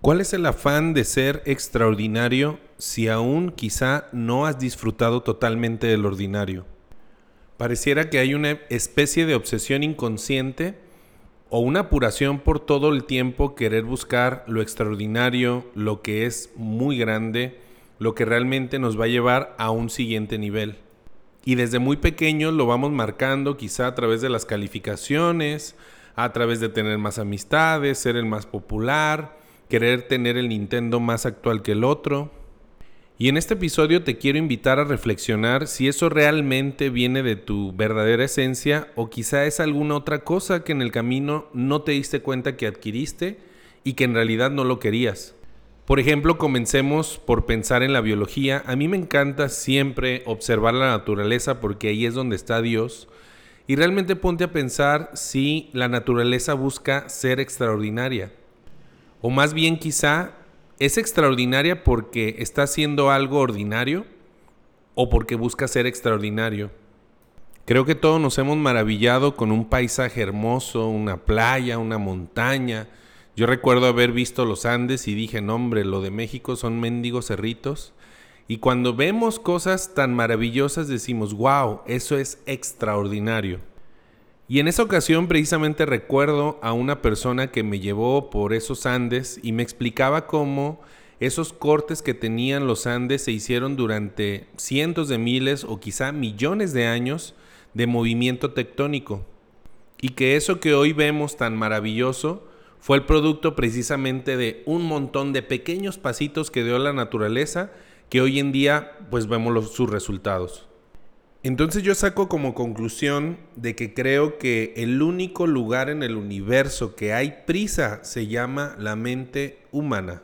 ¿Cuál es el afán de ser extraordinario si aún quizá no has disfrutado totalmente del ordinario? Pareciera que hay una especie de obsesión inconsciente o una apuración por todo el tiempo querer buscar lo extraordinario, lo que es muy grande, lo que realmente nos va a llevar a un siguiente nivel. Y desde muy pequeños lo vamos marcando quizá a través de las calificaciones, a través de tener más amistades, ser el más popular, querer tener el Nintendo más actual que el otro. Y en este episodio te quiero invitar a reflexionar si eso realmente viene de tu verdadera esencia o quizá es alguna otra cosa que en el camino no te diste cuenta que adquiriste y que en realidad no lo querías. Por ejemplo, comencemos por pensar en la biología. A mí me encanta siempre observar la naturaleza porque ahí es donde está Dios. Y realmente ponte a pensar si la naturaleza busca ser extraordinaria. O más bien quizá es extraordinaria porque está haciendo algo ordinario o porque busca ser extraordinario. Creo que todos nos hemos maravillado con un paisaje hermoso, una playa, una montaña. Yo recuerdo haber visto los Andes y dije, no hombre, lo de México son mendigos cerritos. Y cuando vemos cosas tan maravillosas decimos, wow, eso es extraordinario. Y en esa ocasión precisamente recuerdo a una persona que me llevó por esos Andes y me explicaba cómo esos cortes que tenían los Andes se hicieron durante cientos de miles o quizá millones de años de movimiento tectónico. Y que eso que hoy vemos tan maravilloso fue el producto precisamente de un montón de pequeños pasitos que dio la naturaleza que hoy en día pues vemos sus resultados. Entonces yo saco como conclusión de que creo que el único lugar en el universo que hay prisa se llama la mente humana.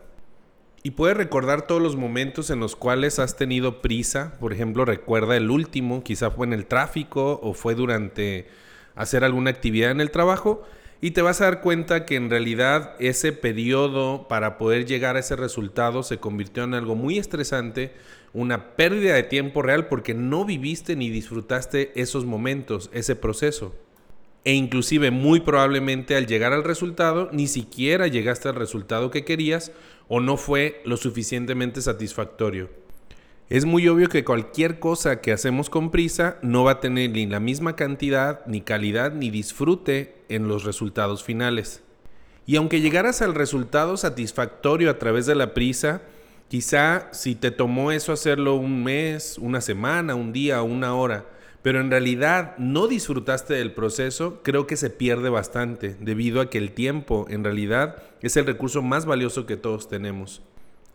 Y puedes recordar todos los momentos en los cuales has tenido prisa. Por ejemplo, recuerda el último, quizá fue en el tráfico o fue durante hacer alguna actividad en el trabajo. Y te vas a dar cuenta que en realidad ese periodo para poder llegar a ese resultado se convirtió en algo muy estresante una pérdida de tiempo real porque no viviste ni disfrutaste esos momentos, ese proceso. E inclusive muy probablemente al llegar al resultado ni siquiera llegaste al resultado que querías o no fue lo suficientemente satisfactorio. Es muy obvio que cualquier cosa que hacemos con prisa no va a tener ni la misma cantidad, ni calidad, ni disfrute en los resultados finales. Y aunque llegaras al resultado satisfactorio a través de la prisa, Quizá si te tomó eso hacerlo un mes, una semana, un día, una hora, pero en realidad no disfrutaste del proceso, creo que se pierde bastante, debido a que el tiempo en realidad es el recurso más valioso que todos tenemos.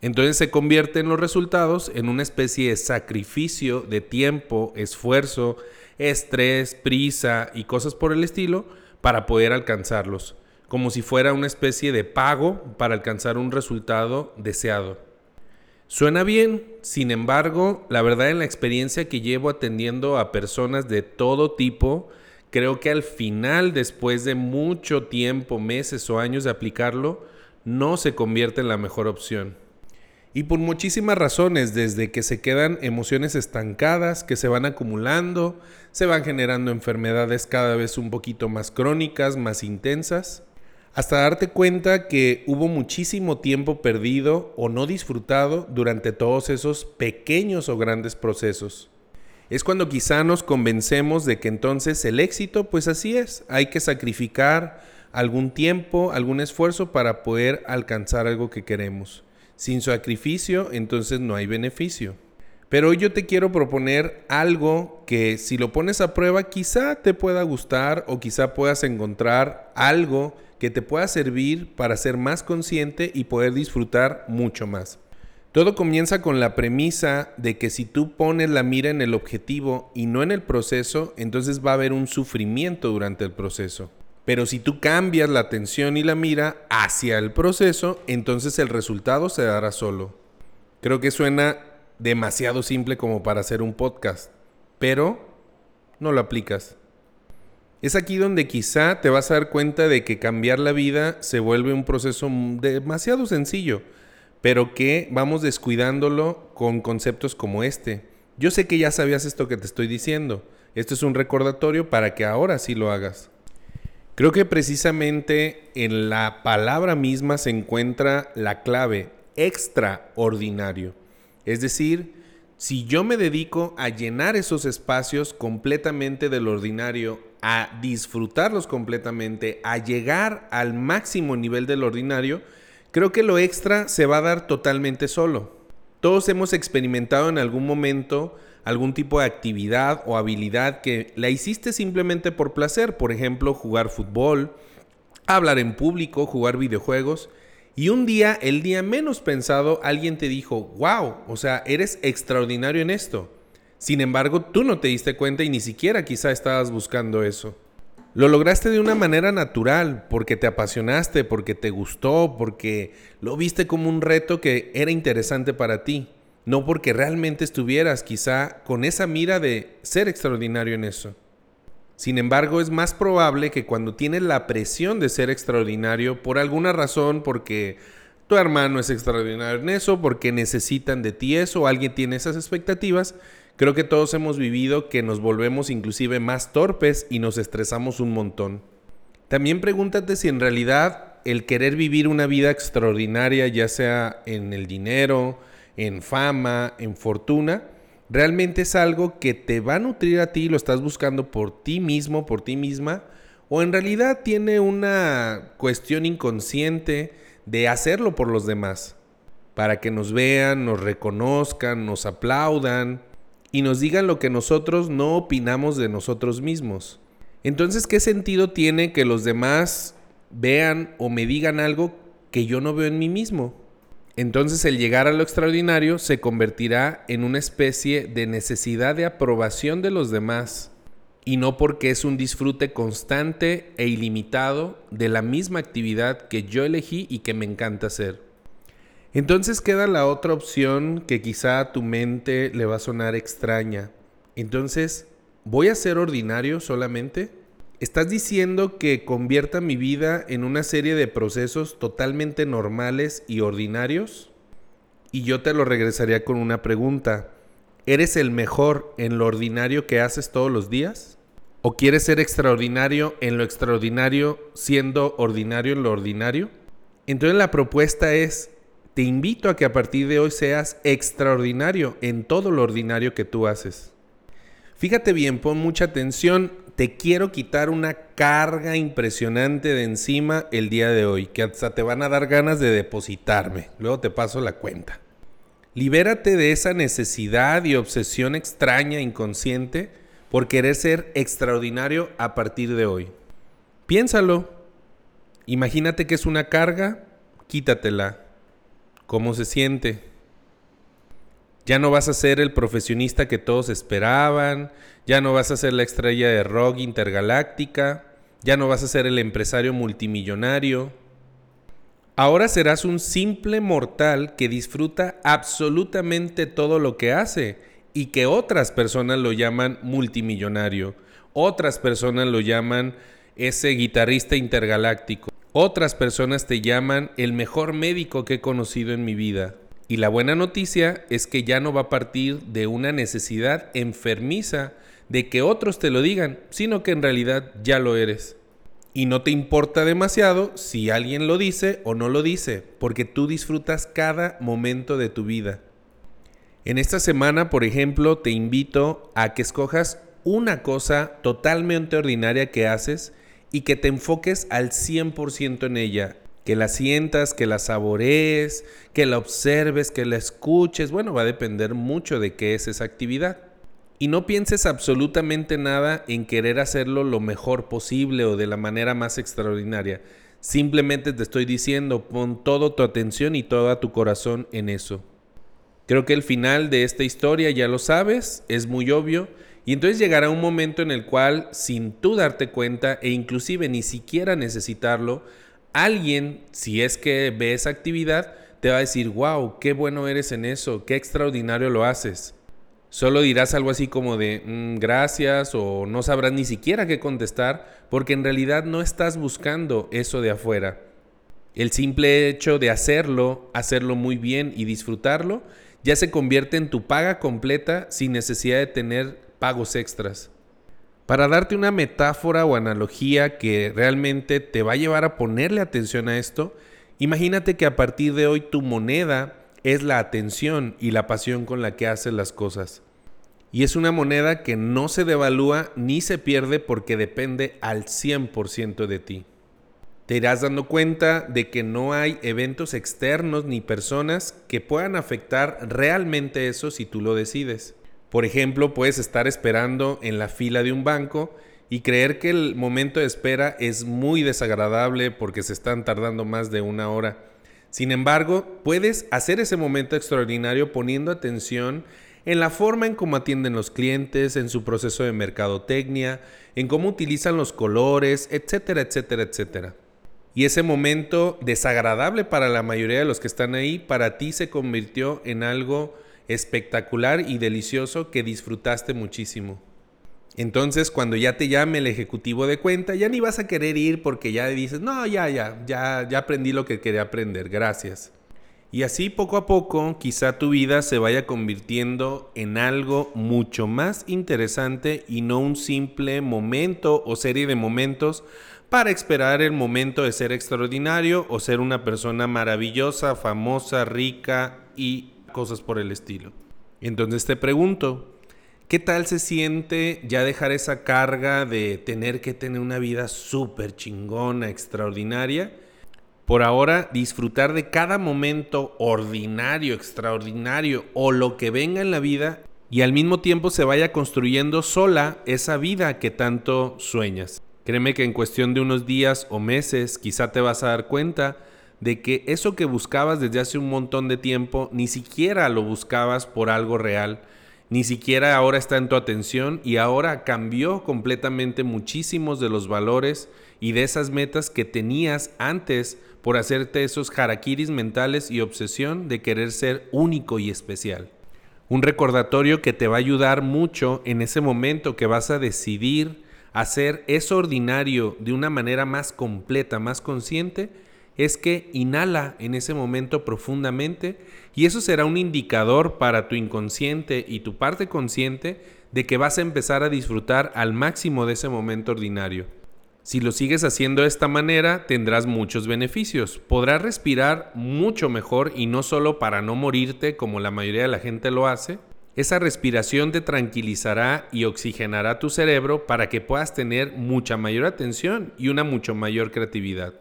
Entonces se convierte en los resultados en una especie de sacrificio de tiempo, esfuerzo, estrés, prisa y cosas por el estilo para poder alcanzarlos, como si fuera una especie de pago para alcanzar un resultado deseado. Suena bien, sin embargo, la verdad en la experiencia que llevo atendiendo a personas de todo tipo, creo que al final, después de mucho tiempo, meses o años de aplicarlo, no se convierte en la mejor opción. Y por muchísimas razones, desde que se quedan emociones estancadas, que se van acumulando, se van generando enfermedades cada vez un poquito más crónicas, más intensas, hasta darte cuenta que hubo muchísimo tiempo perdido o no disfrutado durante todos esos pequeños o grandes procesos. Es cuando quizá nos convencemos de que entonces el éxito, pues así es, hay que sacrificar algún tiempo, algún esfuerzo para poder alcanzar algo que queremos. Sin sacrificio, entonces no hay beneficio. Pero hoy yo te quiero proponer algo que si lo pones a prueba quizá te pueda gustar o quizá puedas encontrar algo que te pueda servir para ser más consciente y poder disfrutar mucho más. Todo comienza con la premisa de que si tú pones la mira en el objetivo y no en el proceso, entonces va a haber un sufrimiento durante el proceso. Pero si tú cambias la atención y la mira hacia el proceso, entonces el resultado se dará solo. Creo que suena demasiado simple como para hacer un podcast, pero no lo aplicas. Es aquí donde quizá te vas a dar cuenta de que cambiar la vida se vuelve un proceso demasiado sencillo, pero que vamos descuidándolo con conceptos como este. Yo sé que ya sabías esto que te estoy diciendo. Esto es un recordatorio para que ahora sí lo hagas. Creo que precisamente en la palabra misma se encuentra la clave, extraordinario. Es decir, si yo me dedico a llenar esos espacios completamente del ordinario, a disfrutarlos completamente, a llegar al máximo nivel del ordinario, creo que lo extra se va a dar totalmente solo. Todos hemos experimentado en algún momento algún tipo de actividad o habilidad que la hiciste simplemente por placer, por ejemplo, jugar fútbol, hablar en público, jugar videojuegos, y un día, el día menos pensado, alguien te dijo, wow, o sea, eres extraordinario en esto. Sin embargo, tú no te diste cuenta y ni siquiera quizá estabas buscando eso. Lo lograste de una manera natural, porque te apasionaste, porque te gustó, porque lo viste como un reto que era interesante para ti, no porque realmente estuvieras quizá con esa mira de ser extraordinario en eso. Sin embargo, es más probable que cuando tienes la presión de ser extraordinario, por alguna razón, porque tu hermano es extraordinario en eso, porque necesitan de ti eso, alguien tiene esas expectativas, Creo que todos hemos vivido que nos volvemos inclusive más torpes y nos estresamos un montón. También pregúntate si en realidad el querer vivir una vida extraordinaria, ya sea en el dinero, en fama, en fortuna, realmente es algo que te va a nutrir a ti, lo estás buscando por ti mismo, por ti misma, o en realidad tiene una cuestión inconsciente de hacerlo por los demás, para que nos vean, nos reconozcan, nos aplaudan, y nos digan lo que nosotros no opinamos de nosotros mismos. Entonces, ¿qué sentido tiene que los demás vean o me digan algo que yo no veo en mí mismo? Entonces el llegar a lo extraordinario se convertirá en una especie de necesidad de aprobación de los demás y no porque es un disfrute constante e ilimitado de la misma actividad que yo elegí y que me encanta hacer. Entonces queda la otra opción que quizá a tu mente le va a sonar extraña. Entonces, ¿voy a ser ordinario solamente? ¿Estás diciendo que convierta mi vida en una serie de procesos totalmente normales y ordinarios? Y yo te lo regresaría con una pregunta. ¿Eres el mejor en lo ordinario que haces todos los días? ¿O quieres ser extraordinario en lo extraordinario siendo ordinario en lo ordinario? Entonces la propuesta es, te invito a que a partir de hoy seas extraordinario en todo lo ordinario que tú haces. Fíjate bien, pon mucha atención. Te quiero quitar una carga impresionante de encima el día de hoy, que hasta te van a dar ganas de depositarme. Luego te paso la cuenta. Libérate de esa necesidad y obsesión extraña, inconsciente, por querer ser extraordinario a partir de hoy. Piénsalo. Imagínate que es una carga, quítatela cómo se siente. Ya no vas a ser el profesionista que todos esperaban, ya no vas a ser la estrella de rock intergaláctica, ya no vas a ser el empresario multimillonario. Ahora serás un simple mortal que disfruta absolutamente todo lo que hace y que otras personas lo llaman multimillonario, otras personas lo llaman ese guitarrista intergaláctico. Otras personas te llaman el mejor médico que he conocido en mi vida. Y la buena noticia es que ya no va a partir de una necesidad enfermiza de que otros te lo digan, sino que en realidad ya lo eres. Y no te importa demasiado si alguien lo dice o no lo dice, porque tú disfrutas cada momento de tu vida. En esta semana, por ejemplo, te invito a que escojas una cosa totalmente ordinaria que haces y que te enfoques al 100% en ella, que la sientas, que la saborees, que la observes, que la escuches. Bueno, va a depender mucho de qué es esa actividad. Y no pienses absolutamente nada en querer hacerlo lo mejor posible o de la manera más extraordinaria. Simplemente te estoy diciendo, pon toda tu atención y todo tu corazón en eso. Creo que el final de esta historia ya lo sabes, es muy obvio y entonces llegará un momento en el cual, sin tú darte cuenta e inclusive ni siquiera necesitarlo, alguien, si es que ve esa actividad, te va a decir, wow, qué bueno eres en eso, qué extraordinario lo haces. Solo dirás algo así como de mm, gracias o no sabrás ni siquiera qué contestar porque en realidad no estás buscando eso de afuera. El simple hecho de hacerlo, hacerlo muy bien y disfrutarlo, ya se convierte en tu paga completa sin necesidad de tener pagos extras. Para darte una metáfora o analogía que realmente te va a llevar a ponerle atención a esto, imagínate que a partir de hoy tu moneda es la atención y la pasión con la que haces las cosas. Y es una moneda que no se devalúa ni se pierde porque depende al 100% de ti. Te irás dando cuenta de que no hay eventos externos ni personas que puedan afectar realmente eso si tú lo decides. Por ejemplo, puedes estar esperando en la fila de un banco y creer que el momento de espera es muy desagradable porque se están tardando más de una hora. Sin embargo, puedes hacer ese momento extraordinario poniendo atención en la forma en cómo atienden los clientes, en su proceso de mercadotecnia, en cómo utilizan los colores, etcétera, etcétera, etcétera. Y ese momento desagradable para la mayoría de los que están ahí, para ti se convirtió en algo espectacular y delicioso que disfrutaste muchísimo. Entonces, cuando ya te llame el ejecutivo de cuenta, ya ni vas a querer ir porque ya dices, no, ya, ya, ya, ya aprendí lo que quería aprender, gracias. Y así poco a poco quizá tu vida se vaya convirtiendo en algo mucho más interesante y no un simple momento o serie de momentos para esperar el momento de ser extraordinario o ser una persona maravillosa, famosa, rica y cosas por el estilo. Entonces te pregunto, ¿qué tal se siente ya dejar esa carga de tener que tener una vida súper chingona, extraordinaria? Por ahora, disfrutar de cada momento ordinario, extraordinario o lo que venga en la vida y al mismo tiempo se vaya construyendo sola esa vida que tanto sueñas. Créeme que en cuestión de unos días o meses quizá te vas a dar cuenta de que eso que buscabas desde hace un montón de tiempo ni siquiera lo buscabas por algo real, ni siquiera ahora está en tu atención y ahora cambió completamente muchísimos de los valores y de esas metas que tenías antes por hacerte esos harakiris mentales y obsesión de querer ser único y especial. Un recordatorio que te va a ayudar mucho en ese momento que vas a decidir hacer eso ordinario de una manera más completa, más consciente, es que inhala en ese momento profundamente y eso será un indicador para tu inconsciente y tu parte consciente de que vas a empezar a disfrutar al máximo de ese momento ordinario. Si lo sigues haciendo de esta manera, tendrás muchos beneficios. Podrás respirar mucho mejor y no solo para no morirte como la mayoría de la gente lo hace. Esa respiración te tranquilizará y oxigenará tu cerebro para que puedas tener mucha mayor atención y una mucho mayor creatividad.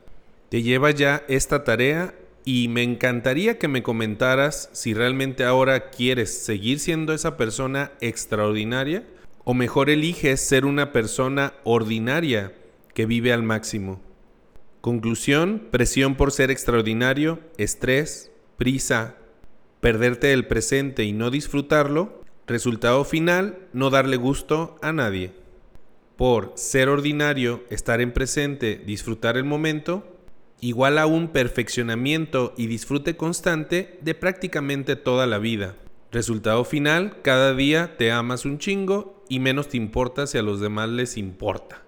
Te lleva ya esta tarea y me encantaría que me comentaras si realmente ahora quieres seguir siendo esa persona extraordinaria o mejor eliges ser una persona ordinaria que vive al máximo. Conclusión, presión por ser extraordinario, estrés, prisa, perderte del presente y no disfrutarlo. Resultado final, no darle gusto a nadie. Por ser ordinario, estar en presente, disfrutar el momento, igual a un perfeccionamiento y disfrute constante de prácticamente toda la vida. Resultado final, cada día te amas un chingo y menos te importa si a los demás les importa.